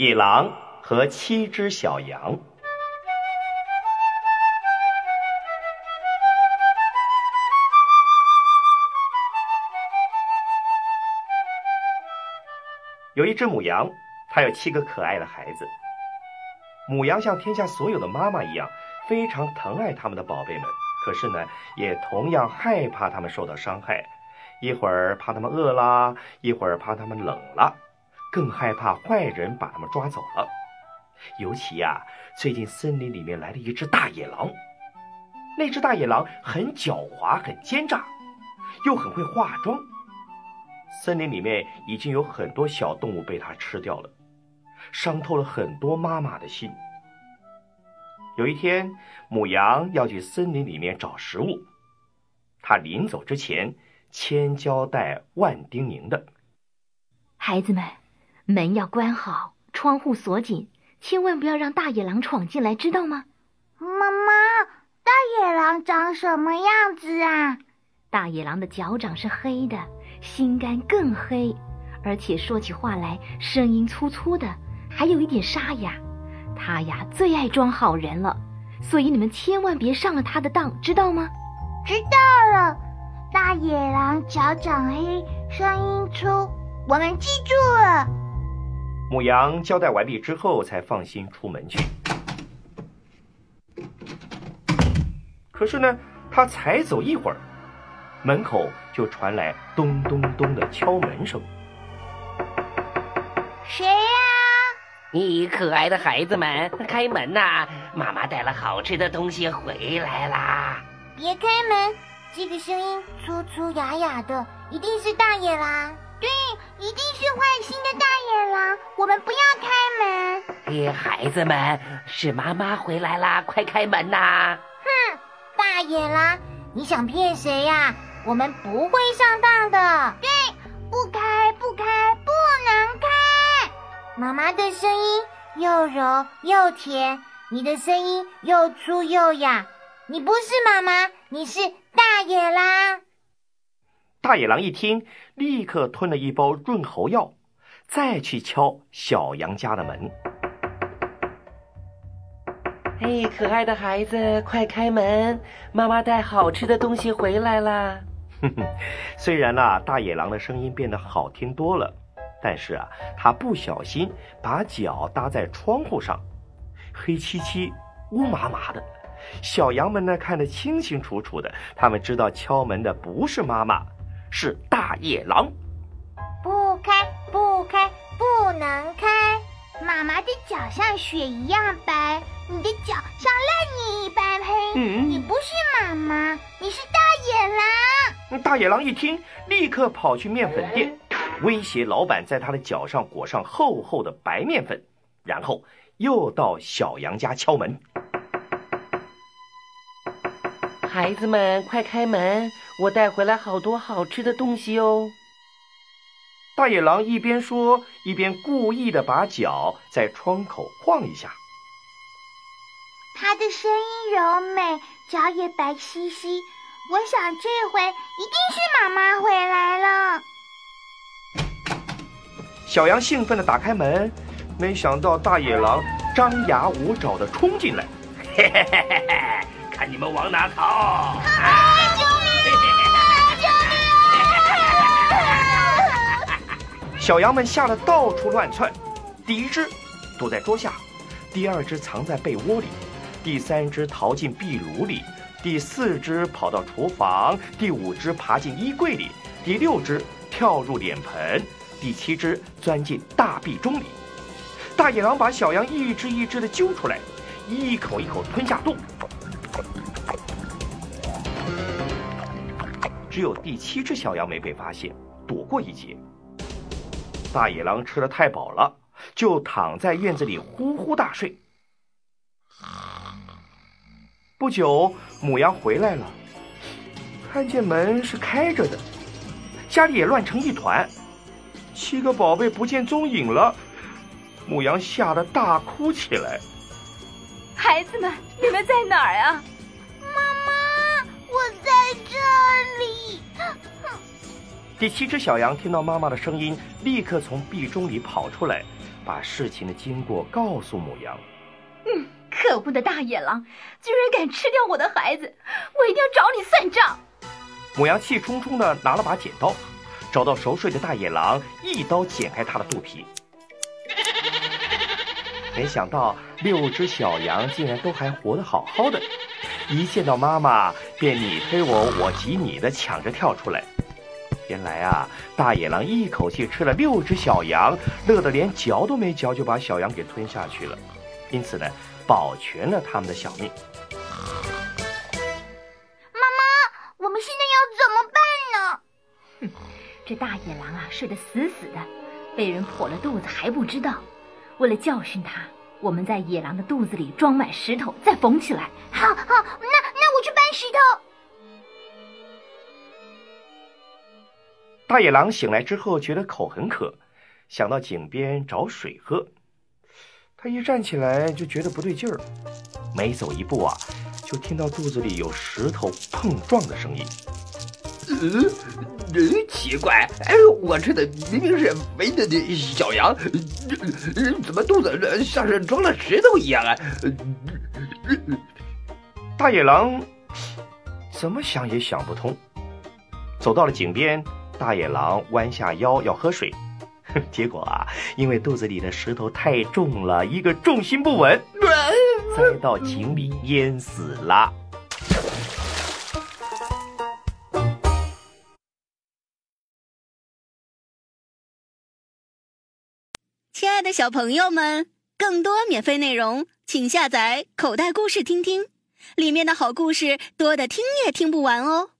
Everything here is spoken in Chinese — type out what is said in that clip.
野狼和七只小羊。有一只母羊，它有七个可爱的孩子。母羊像天下所有的妈妈一样，非常疼爱他们的宝贝们，可是呢，也同样害怕他们受到伤害。一会儿怕他们饿啦，一会儿怕他们冷了，更害怕坏人把他们抓走了。尤其呀，最近森林里面来了一只大野狼。那只大野狼很狡猾，很奸诈，又很会化妆。森林里面已经有很多小动物被它吃掉了，伤透了很多妈妈的心。有一天，母羊要去森林里面找食物，它临走之前。千交代万叮咛的，孩子们，门要关好，窗户锁紧，千万不要让大野狼闯进来，知道吗？妈妈，大野狼长什么样子啊？大野狼的脚掌是黑的，心肝更黑，而且说起话来声音粗粗的，还有一点沙哑。他呀，最爱装好人了，所以你们千万别上了他的当，知道吗？知道了。大野狼脚掌黑，声音粗，我们记住了。母羊交代完毕之后，才放心出门去。可是呢，他才走一会儿，门口就传来咚咚咚的敲门声。谁呀？你可爱的孩子们，开门呐！妈妈带了好吃的东西回来啦！别开门。这个声音粗粗哑哑的，一定是大野狼。对，一定是坏心的大野狼。我们不要开门。哎，孩子们，是妈妈回来啦！快开门呐！哼，大野狼，你想骗谁呀？我们不会上当的。对，不开，不开，不能开。妈妈的声音又柔又甜，你的声音又粗又哑。你不是妈妈，你是。大野狼，大野狼一听，立刻吞了一包润喉药，再去敲小羊家的门。哎，可爱的孩子，快开门！妈妈带好吃的东西回来啦。哼哼，虽然呐，大野狼的声音变得好听多了，但是啊，他不小心把脚搭在窗户上，黑漆漆、乌麻麻的。小羊们呢，看得清清楚楚的，他们知道敲门的不是妈妈，是大野狼。不开，不开，不能开！妈妈的脚像雪一样白，你的脚像烂泥一般黑。嗯，你不是妈妈，你是大野狼。大野狼一听，立刻跑去面粉店，威胁老板在他的脚上裹上厚厚的白面粉，然后又到小羊家敲门。孩子们，快开门！我带回来好多好吃的东西哦。大野狼一边说，一边故意的把脚在窗口晃一下。他的声音柔美，脚也白兮兮。我想这回一定是妈妈回来了。小羊兴奋的打开门，没想到大野狼张牙舞爪的冲进来。嘿嘿嘿嘿嘿。看你们往哪逃！救小羊们吓得到处乱窜。第一只躲在桌下，第二只藏在被窝里，第三只逃进壁炉里，第四只跑到厨房，第五只爬进衣柜里，第六只跳入脸盆，第七只钻进大壁钟里。大野狼把小羊一只一只的揪出来，一口一口吞下肚。只有第七只小羊没被发现，躲过一劫。大野狼吃的太饱了，就躺在院子里呼呼大睡。不久，母羊回来了，看见门是开着的，家里也乱成一团，七个宝贝不见踪影了。母羊吓得大哭起来。孩子们，你们在哪儿啊？妈妈我在这里。第七只小羊听到妈妈的声音，立刻从壁钟里跑出来，把把事情的经过告诉母羊。嗯，可恶的大野狼，居然敢吃掉我的孩子，我一定要找你算账！母羊气冲冲的拿了把剪刀，找到熟睡的大野狼，一刀剪开它的肚皮。没想到六只小羊竟然都还活得好好的，一见到妈妈便你推我，我挤你的抢着跳出来。原来啊，大野狼一口气吃了六只小羊，乐得连嚼都没嚼就把小羊给吞下去了，因此呢，保全了他们的小命。妈妈，我们现在要怎么办呢？哼，这大野狼啊，睡得死死的，被人破了肚子还不知道。为了教训他，我们在野狼的肚子里装满石头，再缝起来。好好，那那我去搬石头。大野狼醒来之后，觉得口很渴，想到井边找水喝。他一站起来就觉得不对劲儿，每走一步啊，就听到肚子里有石头碰撞的声音。呃，奇怪，哎，我吃的明明是肥的的小羊，怎么肚子像是装了石头一样啊？大野狼怎么想也想不通，走到了井边。大野狼弯下腰要喝水，结果啊，因为肚子里的石头太重了，一个重心不稳，栽到井里淹死了。亲爱的小朋友们，更多免费内容，请下载口袋故事听听，里面的好故事多的听也听不完哦。